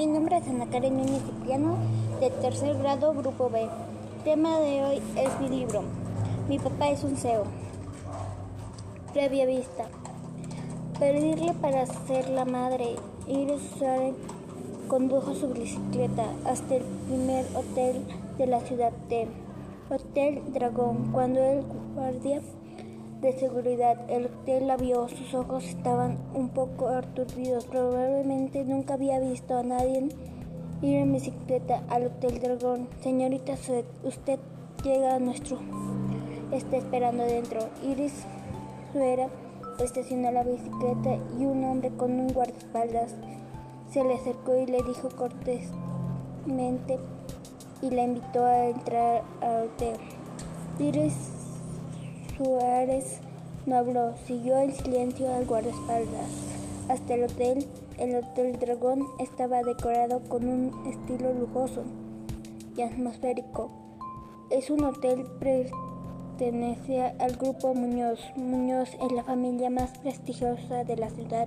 Mi nombre es Ana Karen Cipriano, de tercer grado, grupo B. Tema de hoy es mi libro. Mi papá es un CEO. Previa vista. Pedirle para ser la madre. Iris Suárez condujo su bicicleta hasta el primer hotel de la ciudad de Hotel Dragón. Cuando el guardia de seguridad. El hotel la vio, sus ojos estaban un poco aturdidos. Probablemente nunca había visto a nadie ir en bicicleta al Hotel Dragón. Señorita usted llega a nuestro. Está esperando dentro. Iris Suera estacionó la bicicleta y un hombre con un guardaespaldas se le acercó y le dijo cortésmente y la invitó a entrar al hotel. Iris Suárez no habló, siguió en silencio al guardaespaldas. Hasta el hotel, el Hotel Dragón estaba decorado con un estilo lujoso y atmosférico. Es un hotel pertenece al grupo Muñoz. Muñoz es la familia más prestigiosa de la ciudad.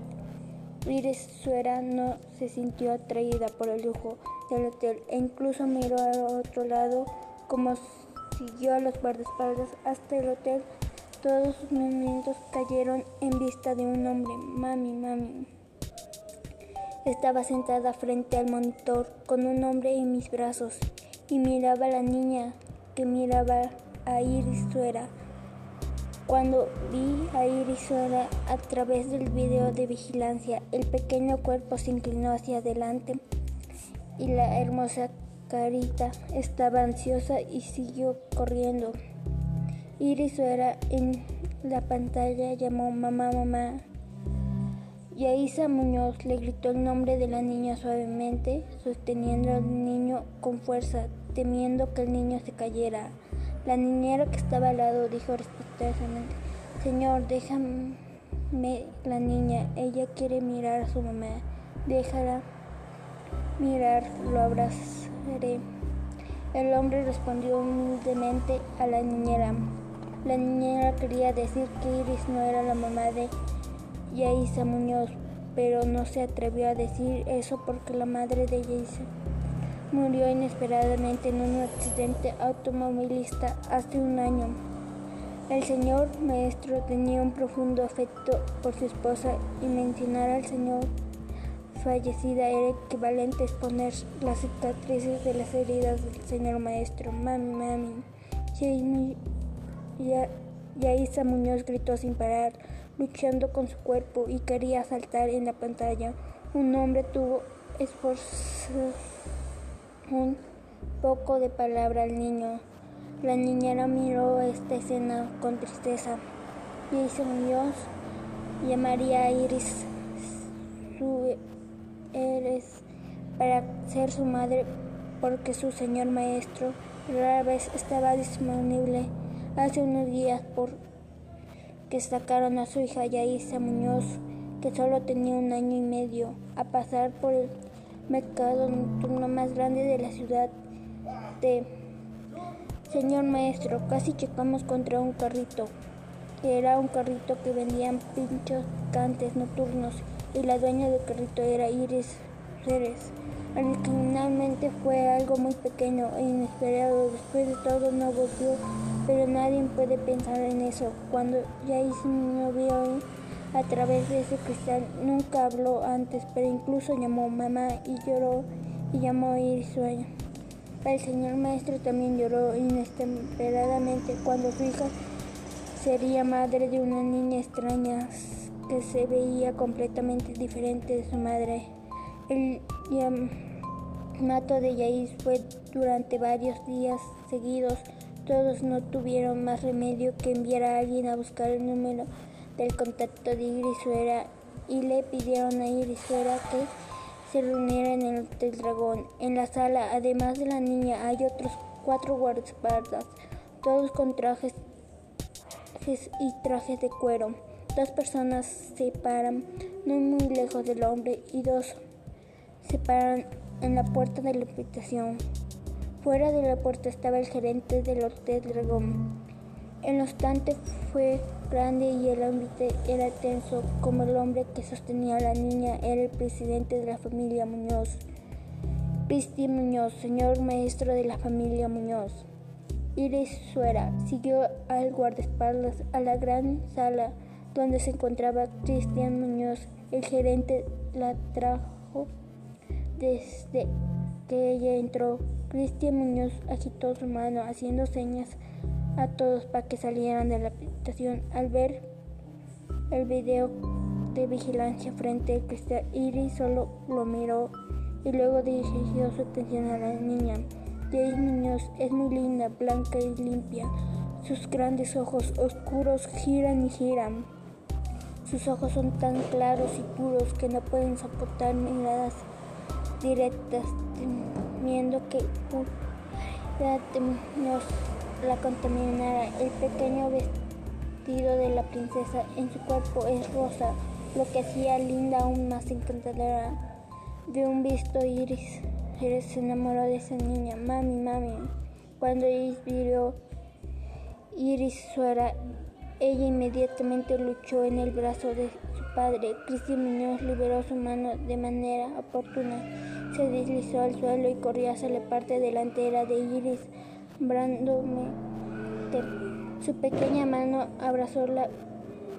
Iris Suera no se sintió atraída por el lujo del hotel e incluso miró al otro lado como siguió a los guardaespaldas hasta el hotel todos sus movimientos cayeron en vista de un hombre. Mami, mami. Estaba sentada frente al monitor con un hombre en mis brazos y miraba a la niña que miraba a Iris Suera. Cuando vi a Iris Suera a través del video de vigilancia, el pequeño cuerpo se inclinó hacia adelante y la hermosa carita estaba ansiosa y siguió corriendo. Iris era en la pantalla llamó mamá, mamá. Yaisa Muñoz le gritó el nombre de la niña suavemente, sosteniendo al niño con fuerza, temiendo que el niño se cayera. La niñera que estaba al lado dijo respetuosamente, Señor, déjame la niña, ella quiere mirar a su mamá. Déjala mirar, lo abrazaré. El hombre respondió humildemente a la niñera. La niñera quería decir que Iris no era la mamá de Yaisa Muñoz, pero no se atrevió a decir eso porque la madre de Yaisa murió inesperadamente en un accidente automovilista hace un año. El señor maestro tenía un profundo afecto por su esposa y mencionar al señor fallecida era equivalente a exponer las cicatrices de las heridas del señor maestro. Mami, mami. Yaisa Muñoz gritó sin parar, luchando con su cuerpo y quería saltar en la pantalla. Un hombre tuvo esforzado un poco de palabra al niño. La niñera miró esta escena con tristeza. Yaisa Muñoz llamaría a Iris su eres para ser su madre porque su señor maestro rara vez estaba disponible hace unos días por que sacaron a su hija Yaisa Muñoz, que solo tenía un año y medio, a pasar por el mercado nocturno más grande de la ciudad de Señor maestro, casi chocamos contra un carrito. Era un carrito que vendían pinchos cantes nocturnos y la dueña del carrito era Iris Ceres. Originalmente fue algo muy pequeño e inesperado, después de todo no volvió pero nadie puede pensar en eso. Cuando ya no vio a través de ese cristal, nunca habló antes, pero incluso llamó mamá y lloró y llamó a ir sueño. El señor maestro también lloró inesperadamente cuando su hija sería madre de una niña extraña que se veía completamente diferente de su madre. El llamato de Yais fue durante varios días seguidos todos no tuvieron más remedio que enviar a alguien a buscar el número del contacto de Irisuera y le pidieron a Irisuera que se reuniera en el Hotel Dragón. En la sala, además de la niña, hay otros cuatro guardaespaldas, todos con trajes y trajes de cuero. Dos personas se paran no muy lejos del hombre y dos se paran en la puerta de la habitación. Fuera de la puerta estaba el gerente del Hotel Dragón. El obstante fue grande y el ambiente era tenso, como el hombre que sostenía a la niña era el presidente de la familia Muñoz. Cristian Muñoz, señor maestro de la familia Muñoz. Iris Suera siguió al guardaespaldas a la gran sala donde se encontraba Cristian Muñoz. El gerente la trajo desde que ella entró. Cristian Muñoz agitó su mano haciendo señas a todos para que salieran de la habitación. Al ver el video de vigilancia frente a Cristian, Iris solo lo miró y luego dirigió su atención a la niña. Iris Muñoz es muy linda, blanca y limpia. Sus grandes ojos oscuros giran y giran. Sus ojos son tan claros y puros que no pueden soportar miradas directas, temiendo que la la contaminara. El pequeño vestido de la princesa en su cuerpo es rosa, lo que hacía linda aún más encantadora. De un visto Iris, Iris se enamoró de esa niña. Mami, mami. Cuando Iris vio Iris suera, ella inmediatamente luchó en el brazo de su padre. Cristian Muñoz liberó su mano de manera oportuna. Se deslizó al suelo y corrió hacia la parte delantera de Iris, brándome. Su pequeña mano abrazó la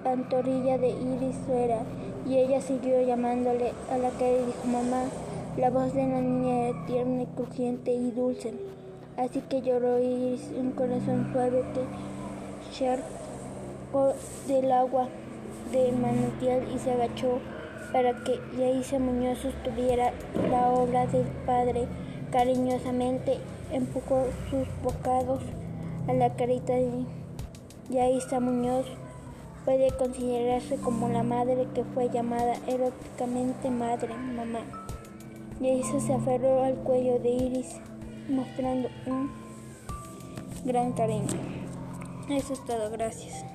pantorrilla de Iris suera y ella siguió llamándole a la cara y dijo mamá. La voz de la niña era tierna, y crujiente y dulce. Así que lloró Iris, un corazón suave que charcó del agua del manantial y se agachó para que Yaisa Muñoz sostuviera la obra del padre. Cariñosamente empujó sus bocados a la carita de Yaisa Muñoz puede considerarse como la madre que fue llamada eróticamente madre, mamá. Y se aferró al cuello de Iris, mostrando un gran cariño. Eso es todo, gracias.